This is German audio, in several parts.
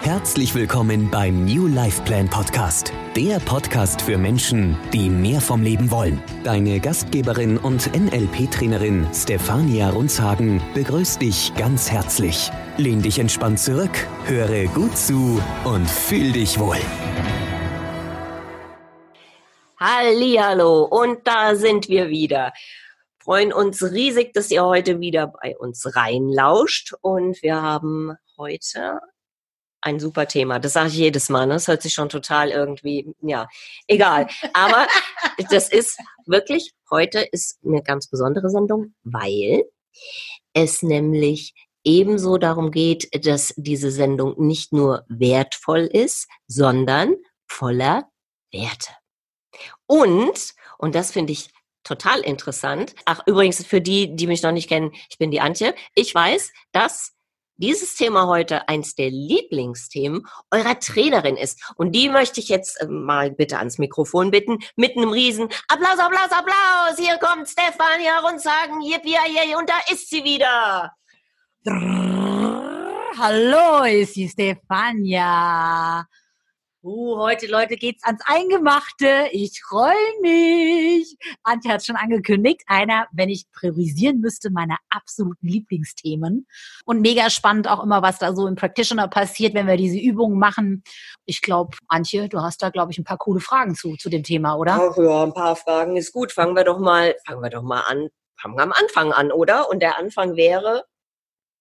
Herzlich willkommen beim New Life Plan Podcast, der Podcast für Menschen, die mehr vom Leben wollen. Deine Gastgeberin und NLP-Trainerin Stefania Runzhagen begrüßt dich ganz herzlich. Lehn dich entspannt zurück, höre gut zu und fühl dich wohl. Hallo und da sind wir wieder. Freuen uns riesig, dass ihr heute wieder bei uns reinlauscht und wir haben heute ein super Thema. Das sage ich jedes Mal. Ne? Das hört sich schon total irgendwie, ja, egal. Aber das ist wirklich, heute ist eine ganz besondere Sendung, weil es nämlich ebenso darum geht, dass diese Sendung nicht nur wertvoll ist, sondern voller Werte. Und, und das finde ich total interessant. Ach, übrigens, für die, die mich noch nicht kennen, ich bin die Antje. Ich weiß, dass dieses Thema heute eins der Lieblingsthemen eurer Trainerin ist. Und die möchte ich jetzt äh, mal bitte ans Mikrofon bitten, mit einem riesen Applaus, Applaus, Applaus. Hier kommt Stefania und sagen, yippie, yippie, und da ist sie wieder. Hallo, ist die Stefania. Uh, heute, Leute, geht's ans Eingemachte. Ich freue mich. Antje hat schon angekündigt, einer, wenn ich priorisieren müsste, meiner absoluten Lieblingsthemen. Und mega spannend auch immer, was da so im Practitioner passiert, wenn wir diese Übungen machen. Ich glaube, Antje, du hast da, glaube ich, ein paar coole Fragen zu, zu dem Thema, oder? Ach ja, ein paar Fragen ist gut. Fangen wir doch mal, fangen wir doch mal an. Fangen wir am Anfang an, oder? Und der Anfang wäre,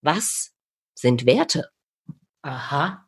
was sind Werte? Aha.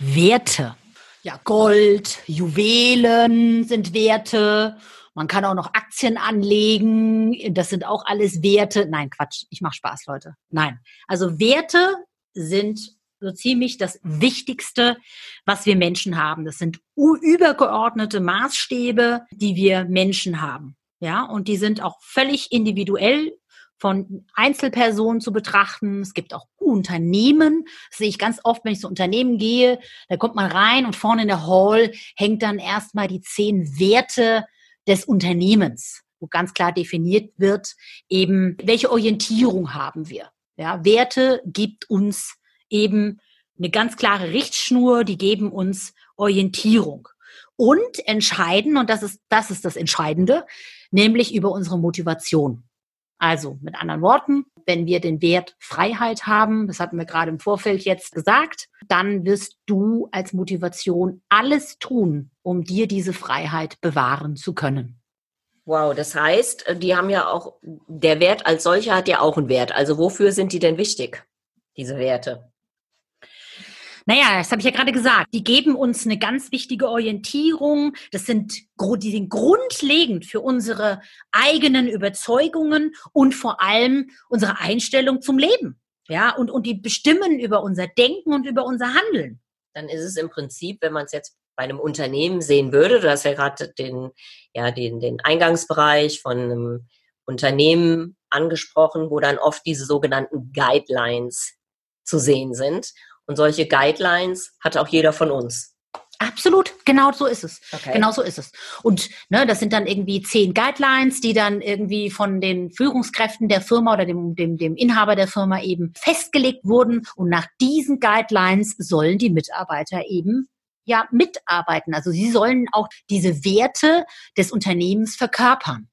Werte. Ja, Gold, Juwelen sind Werte. Man kann auch noch Aktien anlegen. Das sind auch alles Werte. Nein, Quatsch. Ich mache Spaß, Leute. Nein. Also Werte sind so ziemlich das Wichtigste, was wir Menschen haben. Das sind übergeordnete Maßstäbe, die wir Menschen haben. Ja, und die sind auch völlig individuell von Einzelpersonen zu betrachten. Es gibt auch Unternehmen. Das sehe ich ganz oft, wenn ich zu Unternehmen gehe. Da kommt man rein und vorne in der Hall hängt dann erstmal die zehn Werte des Unternehmens, wo ganz klar definiert wird, eben, welche Orientierung haben wir. Ja, Werte gibt uns eben eine ganz klare Richtschnur, die geben uns Orientierung und entscheiden, und das ist, das ist das Entscheidende, nämlich über unsere Motivation. Also mit anderen Worten, wenn wir den Wert Freiheit haben, das hatten wir gerade im Vorfeld jetzt gesagt, dann wirst du als Motivation alles tun, um dir diese Freiheit bewahren zu können. Wow, das heißt, die haben ja auch, der Wert als solcher hat ja auch einen Wert. Also wofür sind die denn wichtig, diese Werte? Naja, das habe ich ja gerade gesagt. Die geben uns eine ganz wichtige Orientierung. Das sind, die sind grundlegend für unsere eigenen Überzeugungen und vor allem unsere Einstellung zum Leben. Ja, und, und die bestimmen über unser Denken und über unser Handeln. Dann ist es im Prinzip, wenn man es jetzt bei einem Unternehmen sehen würde, du hast ja gerade den, ja, den, den Eingangsbereich von einem Unternehmen angesprochen, wo dann oft diese sogenannten Guidelines zu sehen sind. Und solche Guidelines hat auch jeder von uns. Absolut, genau so ist es. Okay. Genau so ist es. Und ne, das sind dann irgendwie zehn Guidelines, die dann irgendwie von den Führungskräften der Firma oder dem, dem, dem Inhaber der Firma eben festgelegt wurden. Und nach diesen Guidelines sollen die Mitarbeiter eben ja mitarbeiten. Also sie sollen auch diese Werte des Unternehmens verkörpern.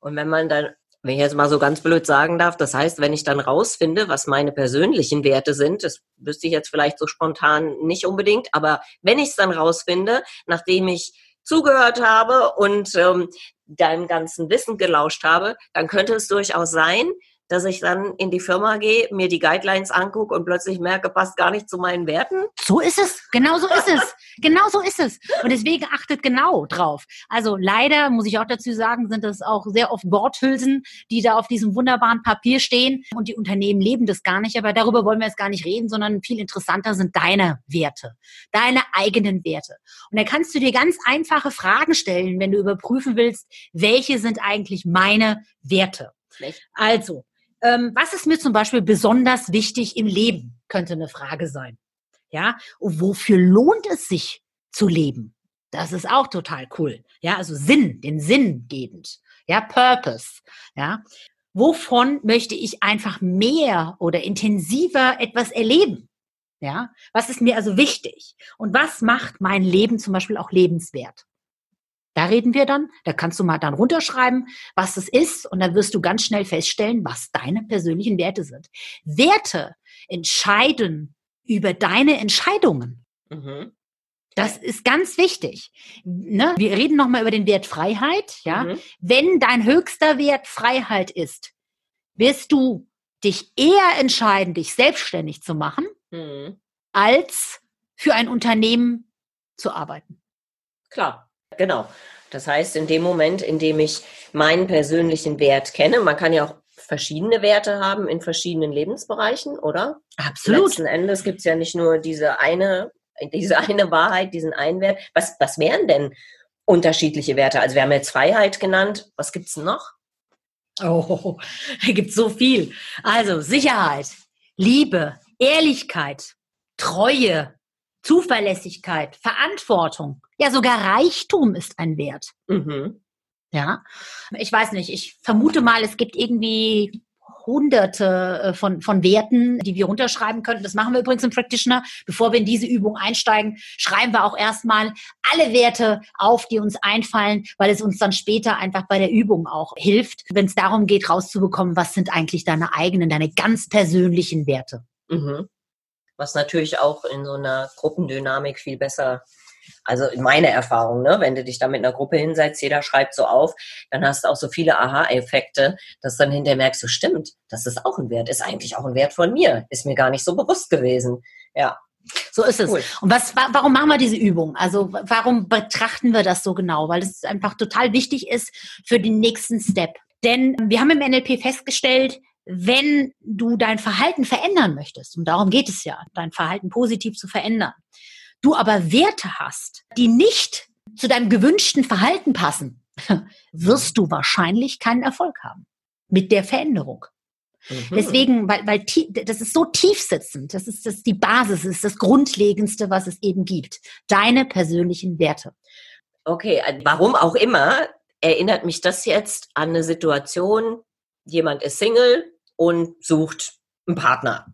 Und wenn man dann wenn ich jetzt mal so ganz blöd sagen darf, das heißt, wenn ich dann rausfinde, was meine persönlichen Werte sind, das wüsste ich jetzt vielleicht so spontan nicht unbedingt, aber wenn ich es dann rausfinde, nachdem ich zugehört habe und ähm, deinem ganzen Wissen gelauscht habe, dann könnte es durchaus sein, dass ich dann in die Firma gehe, mir die Guidelines angucke und plötzlich merke, passt gar nicht zu meinen Werten? So ist es. Genau so ist es. genau so ist es. Und deswegen achtet genau drauf. Also leider, muss ich auch dazu sagen, sind das auch sehr oft Worthülsen, die da auf diesem wunderbaren Papier stehen. Und die Unternehmen leben das gar nicht. Aber darüber wollen wir jetzt gar nicht reden, sondern viel interessanter sind deine Werte. Deine eigenen Werte. Und da kannst du dir ganz einfache Fragen stellen, wenn du überprüfen willst, welche sind eigentlich meine Werte. Also, ähm, was ist mir zum Beispiel besonders wichtig im Leben? Könnte eine Frage sein. Ja, und wofür lohnt es sich zu leben? Das ist auch total cool. Ja, also Sinn, den Sinn gebend. Ja, Purpose. Ja, wovon möchte ich einfach mehr oder intensiver etwas erleben? Ja, was ist mir also wichtig? Und was macht mein Leben zum Beispiel auch lebenswert? Da reden wir dann, da kannst du mal dann runterschreiben, was es ist und dann wirst du ganz schnell feststellen, was deine persönlichen Werte sind. Werte entscheiden über deine Entscheidungen. Mhm. Das ist ganz wichtig. Ne? Wir reden nochmal über den Wert Freiheit. Ja? Mhm. Wenn dein höchster Wert Freiheit ist, wirst du dich eher entscheiden, dich selbstständig zu machen, mhm. als für ein Unternehmen zu arbeiten. Klar. Genau. Das heißt, in dem Moment, in dem ich meinen persönlichen Wert kenne, man kann ja auch verschiedene Werte haben in verschiedenen Lebensbereichen, oder? Absolut. Letzten Endes gibt es ja nicht nur diese eine, diese eine Wahrheit, diesen einen Wert. Was, was wären denn unterschiedliche Werte? Also wir haben jetzt Freiheit genannt. Was gibt es noch? Oh, da gibt so viel. Also Sicherheit, Liebe, Ehrlichkeit, Treue, Zuverlässigkeit, Verantwortung, ja sogar Reichtum ist ein Wert. Mhm. Ja, ich weiß nicht, ich vermute mal, es gibt irgendwie hunderte äh, von, von Werten, die wir runterschreiben könnten. Das machen wir übrigens im Practitioner. Bevor wir in diese Übung einsteigen, schreiben wir auch erstmal alle Werte auf, die uns einfallen, weil es uns dann später einfach bei der Übung auch hilft, wenn es darum geht, rauszubekommen, was sind eigentlich deine eigenen, deine ganz persönlichen Werte. Mhm was natürlich auch in so einer Gruppendynamik viel besser also in meiner Erfahrung, ne, wenn du dich da mit einer Gruppe hinsetzt, jeder schreibt so auf, dann hast du auch so viele Aha-Effekte, dass dann hinterher merkst du, stimmt, das ist auch ein Wert, ist eigentlich auch ein Wert von mir, ist mir gar nicht so bewusst gewesen. Ja. So ist es. Cool. Und was, warum machen wir diese Übung? Also warum betrachten wir das so genau? Weil es einfach total wichtig ist für den nächsten Step. Denn wir haben im NLP festgestellt, wenn du dein Verhalten verändern möchtest, und darum geht es ja, dein Verhalten positiv zu verändern, du aber Werte hast, die nicht zu deinem gewünschten Verhalten passen, wirst du wahrscheinlich keinen Erfolg haben mit der Veränderung. Mhm. Deswegen, weil, weil das ist so tiefsitzend, das ist das die Basis, das ist das Grundlegendste, was es eben gibt. Deine persönlichen Werte. Okay, warum auch immer, erinnert mich das jetzt an eine Situation, jemand ist Single, und sucht einen Partner.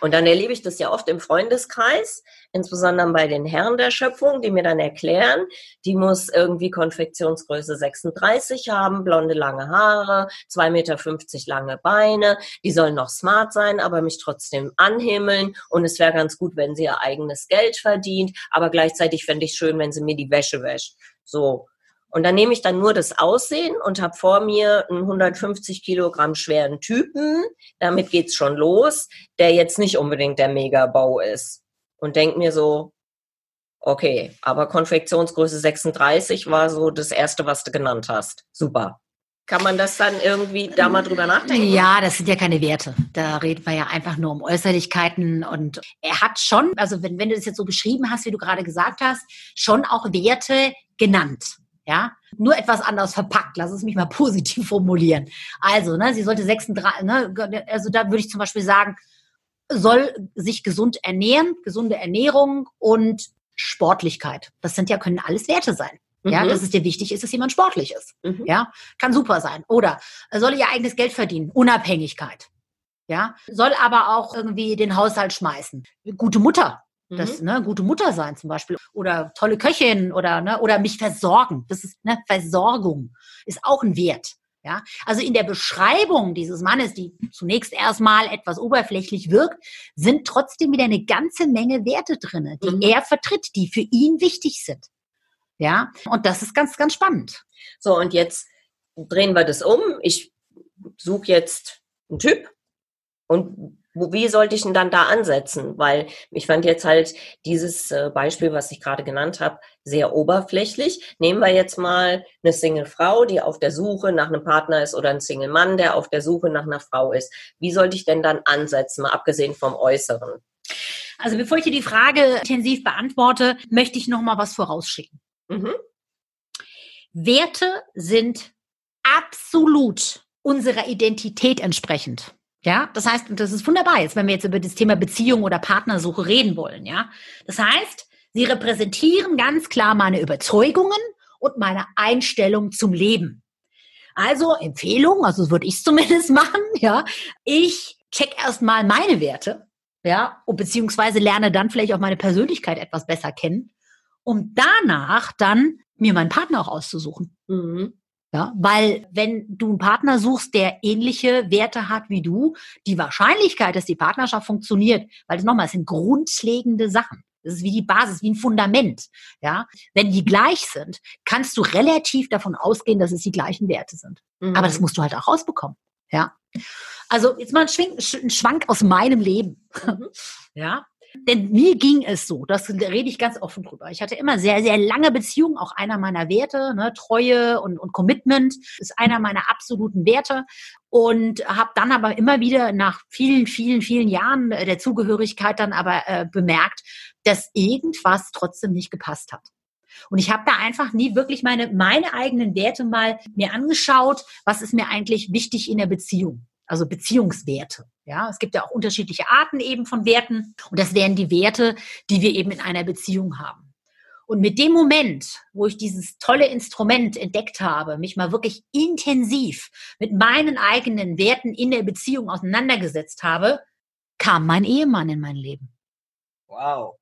Und dann erlebe ich das ja oft im Freundeskreis, insbesondere bei den Herren der Schöpfung, die mir dann erklären, die muss irgendwie Konfektionsgröße 36 haben, blonde lange Haare, 2,50 Meter lange Beine, die sollen noch smart sein, aber mich trotzdem anhimmeln und es wäre ganz gut, wenn sie ihr eigenes Geld verdient, aber gleichzeitig fände ich schön, wenn sie mir die Wäsche wäscht. So. Und dann nehme ich dann nur das Aussehen und habe vor mir einen 150 Kilogramm schweren Typen. Damit geht's schon los, der jetzt nicht unbedingt der Megabau ist. Und denke mir so, okay, aber Konfektionsgröße 36 war so das erste, was du genannt hast. Super. Kann man das dann irgendwie da mal drüber nachdenken? Ja, das sind ja keine Werte. Da reden wir ja einfach nur um Äußerlichkeiten. Und er hat schon, also wenn, wenn du das jetzt so beschrieben hast, wie du gerade gesagt hast, schon auch Werte genannt. Ja, nur etwas anders verpackt. Lass es mich mal positiv formulieren. Also, ne, sie sollte 36, ne, also da würde ich zum Beispiel sagen, soll sich gesund ernähren, gesunde Ernährung und Sportlichkeit. Das sind ja, können alles Werte sein. Ja, mhm. dass es dir wichtig ist, dass jemand sportlich ist. Mhm. Ja, kann super sein. Oder soll ihr eigenes Geld verdienen, Unabhängigkeit. Ja, soll aber auch irgendwie den Haushalt schmeißen. Gute Mutter, das, mhm. ne, gute Mutter sein zum Beispiel oder tolle Köchin oder, ne, oder mich versorgen. Das ist, ne, Versorgung ist auch ein Wert. Ja, also in der Beschreibung dieses Mannes, die zunächst erstmal etwas oberflächlich wirkt, sind trotzdem wieder eine ganze Menge Werte drinne, die mhm. er vertritt, die für ihn wichtig sind. Ja, und das ist ganz, ganz spannend. So, und jetzt drehen wir das um. Ich suche jetzt einen Typ und wie sollte ich denn dann da ansetzen? Weil ich fand jetzt halt dieses äh, Beispiel, was ich gerade genannt habe, sehr oberflächlich. Nehmen wir jetzt mal eine Single-Frau, die auf der Suche nach einem Partner ist oder ein Single-Mann, der auf der Suche nach einer Frau ist. Wie sollte ich denn dann ansetzen, mal abgesehen vom Äußeren? Also bevor ich dir die Frage intensiv beantworte, möchte ich noch mal was vorausschicken. Mhm. Werte sind absolut unserer Identität entsprechend. Ja, das heißt, das ist wunderbar jetzt, wenn wir jetzt über das Thema Beziehung oder Partnersuche reden wollen, ja. Das heißt, sie repräsentieren ganz klar meine Überzeugungen und meine Einstellung zum Leben. Also Empfehlung, also würde ich zumindest machen, ja. Ich check erstmal meine Werte, ja, und beziehungsweise lerne dann vielleicht auch meine Persönlichkeit etwas besser kennen, um danach dann mir meinen Partner auch auszusuchen. Mhm. Ja, weil wenn du einen Partner suchst, der ähnliche Werte hat wie du, die Wahrscheinlichkeit, dass die Partnerschaft funktioniert, weil das nochmal, es sind grundlegende Sachen. Das ist wie die Basis, wie ein Fundament. Ja, wenn die gleich sind, kannst du relativ davon ausgehen, dass es die gleichen Werte sind. Mhm. Aber das musst du halt auch rausbekommen. Ja. Also jetzt mal ein, Schwing, ein Schwank aus meinem Leben. Mhm. Ja. Denn mir ging es so, das rede ich ganz offen drüber. Ich hatte immer sehr, sehr lange Beziehungen, auch einer meiner Werte, ne, Treue und, und Commitment ist einer meiner absoluten Werte. Und habe dann aber immer wieder nach vielen, vielen, vielen Jahren der Zugehörigkeit dann aber äh, bemerkt, dass irgendwas trotzdem nicht gepasst hat. Und ich habe da einfach nie wirklich meine, meine eigenen Werte mal mir angeschaut, was ist mir eigentlich wichtig in der Beziehung also Beziehungswerte. Ja, es gibt ja auch unterschiedliche Arten eben von Werten und das wären die Werte, die wir eben in einer Beziehung haben. Und mit dem Moment, wo ich dieses tolle Instrument entdeckt habe, mich mal wirklich intensiv mit meinen eigenen Werten in der Beziehung auseinandergesetzt habe, kam mein Ehemann in mein Leben. Wow.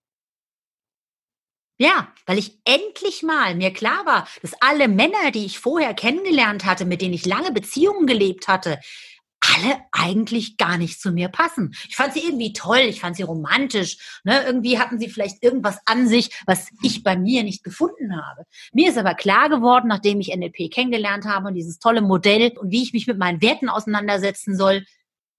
Ja, weil ich endlich mal mir klar war, dass alle Männer, die ich vorher kennengelernt hatte, mit denen ich lange Beziehungen gelebt hatte, alle eigentlich gar nicht zu mir passen. Ich fand sie irgendwie toll, ich fand sie romantisch. Ne? Irgendwie hatten sie vielleicht irgendwas an sich, was ich bei mir nicht gefunden habe. Mir ist aber klar geworden, nachdem ich NLP kennengelernt habe und dieses tolle Modell und wie ich mich mit meinen Werten auseinandersetzen soll,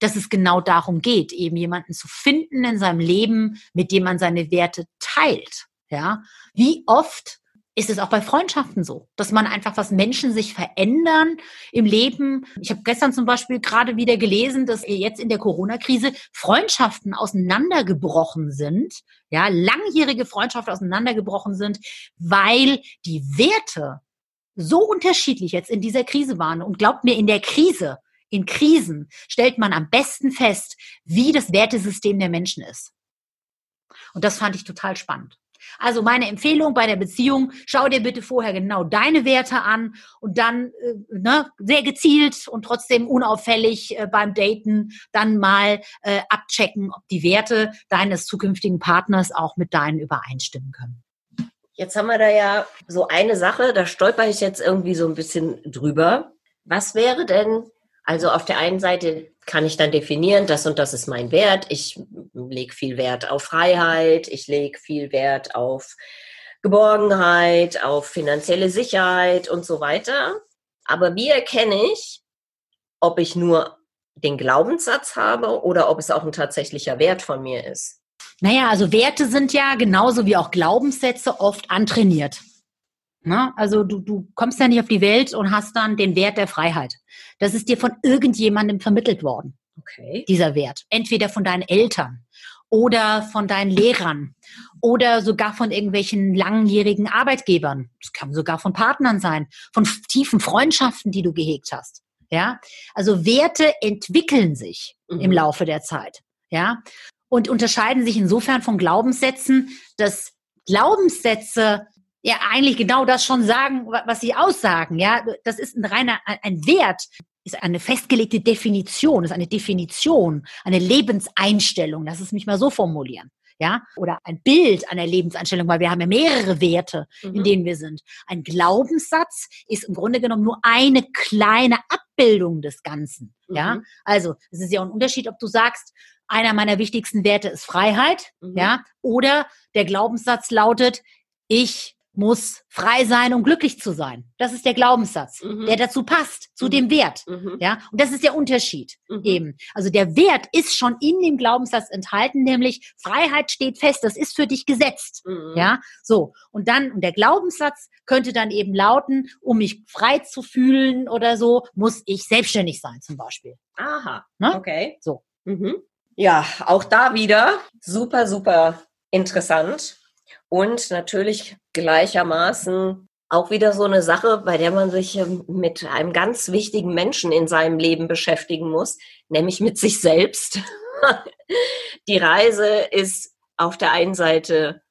dass es genau darum geht, eben jemanden zu finden in seinem Leben, mit dem man seine Werte teilt. Ja, wie oft ist es auch bei Freundschaften so, dass man einfach, was Menschen sich verändern im Leben. Ich habe gestern zum Beispiel gerade wieder gelesen, dass jetzt in der Corona-Krise Freundschaften auseinandergebrochen sind, ja, langjährige Freundschaften auseinandergebrochen sind, weil die Werte so unterschiedlich jetzt in dieser Krise waren. Und glaubt mir, in der Krise, in Krisen stellt man am besten fest, wie das Wertesystem der Menschen ist. Und das fand ich total spannend. Also meine Empfehlung bei der Beziehung, schau dir bitte vorher genau deine Werte an und dann äh, ne, sehr gezielt und trotzdem unauffällig äh, beim Daten dann mal äh, abchecken, ob die Werte deines zukünftigen Partners auch mit deinen übereinstimmen können. Jetzt haben wir da ja so eine Sache, da stolper ich jetzt irgendwie so ein bisschen drüber. Was wäre denn, also auf der einen Seite kann ich dann definieren, das und das ist mein Wert. Ich lege viel Wert auf Freiheit, ich lege viel Wert auf Geborgenheit, auf finanzielle Sicherheit und so weiter. Aber wie erkenne ich, ob ich nur den Glaubenssatz habe oder ob es auch ein tatsächlicher Wert von mir ist? Naja, also Werte sind ja genauso wie auch Glaubenssätze oft antrainiert. Na, also du, du kommst ja nicht auf die Welt und hast dann den Wert der Freiheit. Das ist dir von irgendjemandem vermittelt worden. Okay. Dieser Wert. Entweder von deinen Eltern oder von deinen Lehrern oder sogar von irgendwelchen langjährigen Arbeitgebern. Das kann sogar von Partnern sein, von tiefen Freundschaften, die du gehegt hast. Ja, also Werte entwickeln sich mhm. im Laufe der Zeit. Ja, und unterscheiden sich insofern von Glaubenssätzen, dass Glaubenssätze ja eigentlich genau das schon sagen, was sie aussagen. Ja, das ist ein reiner ein Wert, ist eine festgelegte Definition, ist eine Definition, eine Lebenseinstellung. Lass es mich mal so formulieren. Ja, oder ein Bild einer Lebenseinstellung, weil wir haben ja mehrere Werte, mhm. in denen wir sind. Ein Glaubenssatz ist im Grunde genommen nur eine kleine Abbildung des Ganzen. Mhm. Ja, also es ist ja ein Unterschied, ob du sagst, einer meiner wichtigsten Werte ist Freiheit, mhm. ja, oder der Glaubenssatz lautet, ich muss frei sein, um glücklich zu sein. Das ist der Glaubenssatz, mhm. der dazu passt, zu mhm. dem Wert. Mhm. Ja, und das ist der Unterschied mhm. eben. Also der Wert ist schon in dem Glaubenssatz enthalten, nämlich Freiheit steht fest, das ist für dich gesetzt. Mhm. Ja, so. Und dann, und der Glaubenssatz könnte dann eben lauten, um mich frei zu fühlen oder so, muss ich selbstständig sein, zum Beispiel. Aha. Ne? Okay. So. Mhm. Ja, auch da wieder super, super interessant und natürlich gleichermaßen auch wieder so eine Sache, bei der man sich ähm, mit einem ganz wichtigen Menschen in seinem Leben beschäftigen muss, nämlich mit sich selbst. Die Reise ist auf der einen Seite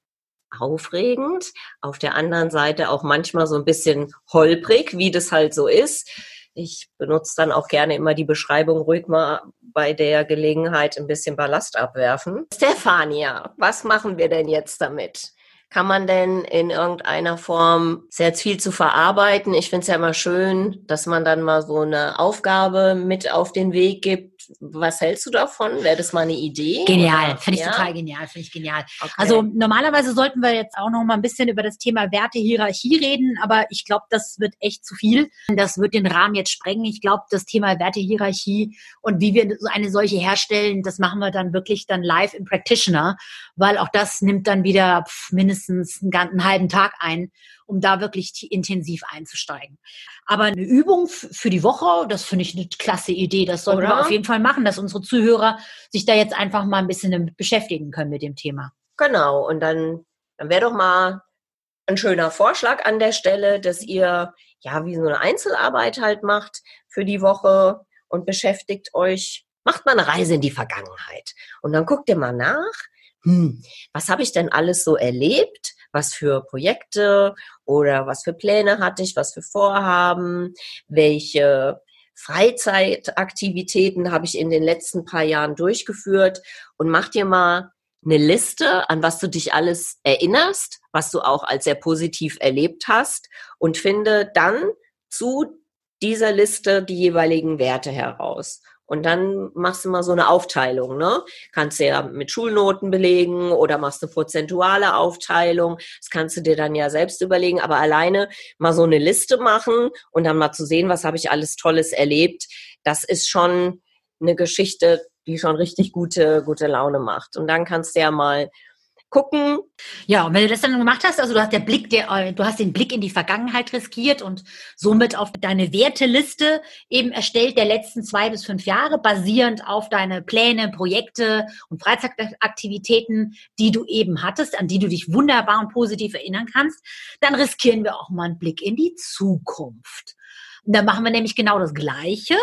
aufregend, auf der anderen Seite auch manchmal so ein bisschen holprig, wie das halt so ist. Ich benutze dann auch gerne immer die Beschreibung, ruhig mal bei der Gelegenheit ein bisschen Ballast abwerfen. Stefania, was machen wir denn jetzt damit? Kann man denn in irgendeiner Form, jetzt viel zu verarbeiten. Ich finde es ja immer schön, dass man dann mal so eine Aufgabe mit auf den Weg gibt, was hältst du davon? Wäre das mal eine Idee? Genial, finde ich ja? total genial, finde ich genial. Okay. Also normalerweise sollten wir jetzt auch noch mal ein bisschen über das Thema Wertehierarchie reden, aber ich glaube, das wird echt zu viel. Das wird den Rahmen jetzt sprengen. Ich glaube, das Thema Wertehierarchie und wie wir eine solche herstellen, das machen wir dann wirklich dann live im Practitioner, weil auch das nimmt dann wieder mindestens einen, ganzen halben Tag ein um da wirklich intensiv einzusteigen. Aber eine Übung für die Woche, das finde ich eine klasse Idee. Das sollten Oder? wir auf jeden Fall machen, dass unsere Zuhörer sich da jetzt einfach mal ein bisschen damit beschäftigen können mit dem Thema. Genau. Und dann, dann wäre doch mal ein schöner Vorschlag an der Stelle, dass ihr ja wie so eine Einzelarbeit halt macht für die Woche und beschäftigt euch, macht mal eine Reise in die Vergangenheit. Und dann guckt ihr mal nach, hm, was habe ich denn alles so erlebt? Was für Projekte oder was für Pläne hatte ich, was für Vorhaben, welche Freizeitaktivitäten habe ich in den letzten paar Jahren durchgeführt und mach dir mal eine Liste, an was du dich alles erinnerst, was du auch als sehr positiv erlebt hast und finde dann zu dieser Liste die jeweiligen Werte heraus. Und dann machst du mal so eine Aufteilung, ne? Kannst du ja mit Schulnoten belegen oder machst eine prozentuale Aufteilung. Das kannst du dir dann ja selbst überlegen, aber alleine mal so eine Liste machen und dann mal zu sehen, was habe ich alles Tolles erlebt. Das ist schon eine Geschichte, die schon richtig gute, gute Laune macht. Und dann kannst du ja mal gucken. Ja, und wenn du das dann gemacht hast, also du hast der Blick, der, äh, du hast den Blick in die Vergangenheit riskiert und somit auf deine Werteliste eben erstellt der letzten zwei bis fünf Jahre, basierend auf deine Pläne, Projekte und Freizeitaktivitäten, die du eben hattest, an die du dich wunderbar und positiv erinnern kannst, dann riskieren wir auch mal einen Blick in die Zukunft. Und da machen wir nämlich genau das Gleiche,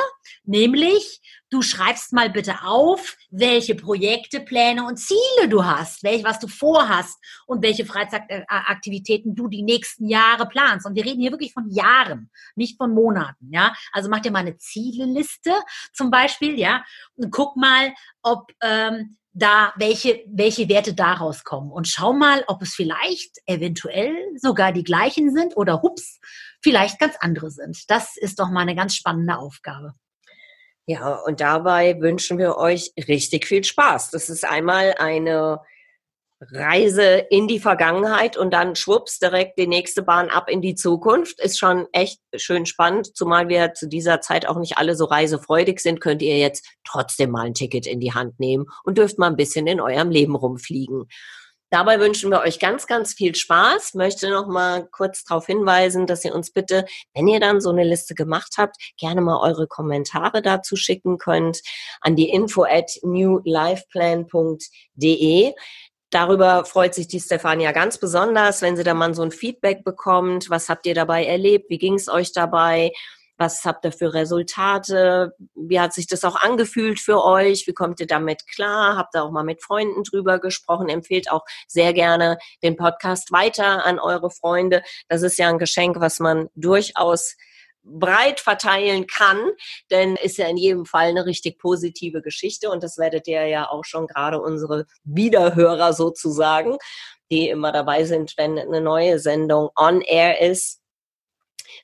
nämlich du schreibst mal bitte auf, welche Projekte, Pläne und Ziele du hast, welch, was du vorhast und welche Freizeitaktivitäten du die nächsten Jahre planst. Und wir reden hier wirklich von Jahren, nicht von Monaten, ja. Also mach dir mal eine Zieleliste zum Beispiel, ja, und guck mal, ob ähm, da welche, welche Werte daraus kommen. Und schau mal, ob es vielleicht eventuell sogar die gleichen sind oder hups, vielleicht ganz andere sind. Das ist doch mal eine ganz spannende Aufgabe. Ja, und dabei wünschen wir euch richtig viel Spaß. Das ist einmal eine Reise in die Vergangenheit und dann schwupps direkt die nächste Bahn ab in die Zukunft. Ist schon echt schön spannend, zumal wir zu dieser Zeit auch nicht alle so reisefreudig sind, könnt ihr jetzt trotzdem mal ein Ticket in die Hand nehmen und dürft mal ein bisschen in eurem Leben rumfliegen. Dabei wünschen wir euch ganz, ganz viel Spaß. Möchte noch mal kurz darauf hinweisen, dass ihr uns bitte, wenn ihr dann so eine Liste gemacht habt, gerne mal eure Kommentare dazu schicken könnt an die info at newlifeplan.de. Darüber freut sich die Stefania ganz besonders, wenn sie da mal so ein Feedback bekommt. Was habt ihr dabei erlebt? Wie ging es euch dabei? Was habt ihr für Resultate? Wie hat sich das auch angefühlt für euch? Wie kommt ihr damit klar? Habt ihr auch mal mit Freunden drüber gesprochen? Empfehlt auch sehr gerne den Podcast weiter an eure Freunde. Das ist ja ein Geschenk, was man durchaus breit verteilen kann, denn ist ja in jedem Fall eine richtig positive Geschichte und das werdet ihr ja auch schon gerade unsere Wiederhörer sozusagen, die immer dabei sind, wenn eine neue Sendung on air ist,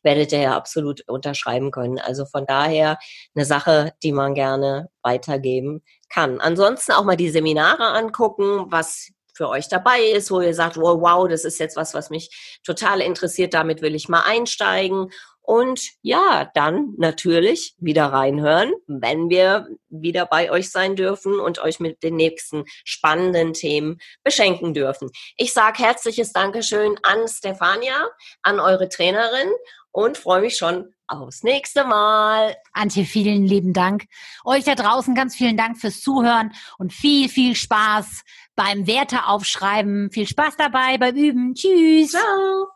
werdet ihr ja absolut unterschreiben können. Also von daher eine Sache, die man gerne weitergeben kann. Ansonsten auch mal die Seminare angucken, was für euch dabei ist, wo ihr sagt, wow, wow, das ist jetzt was, was mich total interessiert, damit will ich mal einsteigen. Und ja, dann natürlich wieder reinhören, wenn wir wieder bei euch sein dürfen und euch mit den nächsten spannenden Themen beschenken dürfen. Ich sage herzliches Dankeschön an Stefania, an eure Trainerin und freue mich schon aufs nächste Mal. Antje, vielen lieben Dank. Euch da draußen ganz vielen Dank fürs Zuhören und viel, viel Spaß beim Werte aufschreiben. Viel Spaß dabei beim Üben. Tschüss. Ciao.